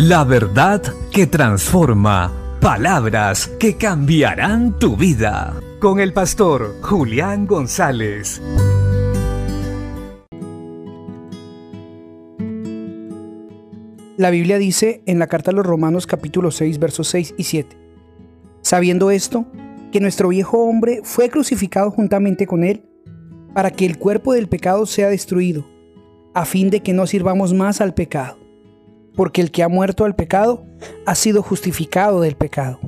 La verdad que transforma. Palabras que cambiarán tu vida. Con el pastor Julián González. La Biblia dice en la carta a los Romanos capítulo 6 versos 6 y 7. Sabiendo esto, que nuestro viejo hombre fue crucificado juntamente con él, para que el cuerpo del pecado sea destruido, a fin de que no sirvamos más al pecado, porque el que ha muerto al pecado ha sido justificado del pecado.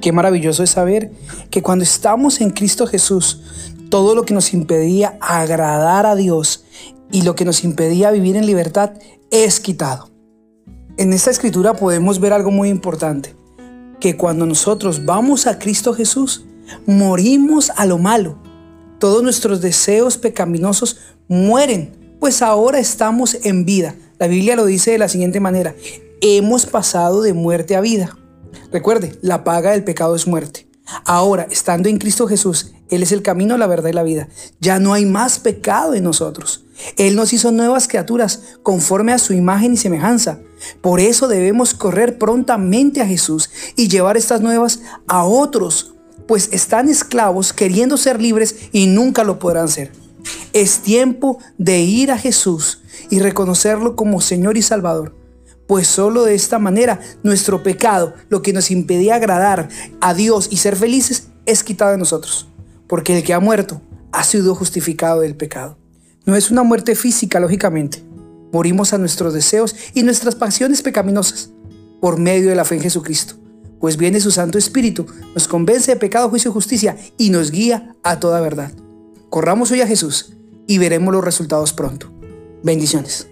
Qué maravilloso es saber que cuando estamos en Cristo Jesús, todo lo que nos impedía agradar a Dios y lo que nos impedía vivir en libertad es quitado. En esta escritura podemos ver algo muy importante, que cuando nosotros vamos a Cristo Jesús, morimos a lo malo. Todos nuestros deseos pecaminosos mueren, pues ahora estamos en vida. La Biblia lo dice de la siguiente manera, hemos pasado de muerte a vida. Recuerde, la paga del pecado es muerte. Ahora, estando en Cristo Jesús, Él es el camino, la verdad y la vida. Ya no hay más pecado en nosotros. Él nos hizo nuevas criaturas conforme a su imagen y semejanza. Por eso debemos correr prontamente a Jesús y llevar estas nuevas a otros, pues están esclavos queriendo ser libres y nunca lo podrán ser. Es tiempo de ir a Jesús y reconocerlo como Señor y Salvador pues solo de esta manera nuestro pecado, lo que nos impedía agradar a Dios y ser felices, es quitado de nosotros. Porque el que ha muerto ha sido justificado del pecado. No es una muerte física, lógicamente. Morimos a nuestros deseos y nuestras pasiones pecaminosas por medio de la fe en Jesucristo. Pues viene su Santo Espíritu, nos convence de pecado, juicio y justicia y nos guía a toda verdad. Corramos hoy a Jesús y veremos los resultados pronto. Bendiciones.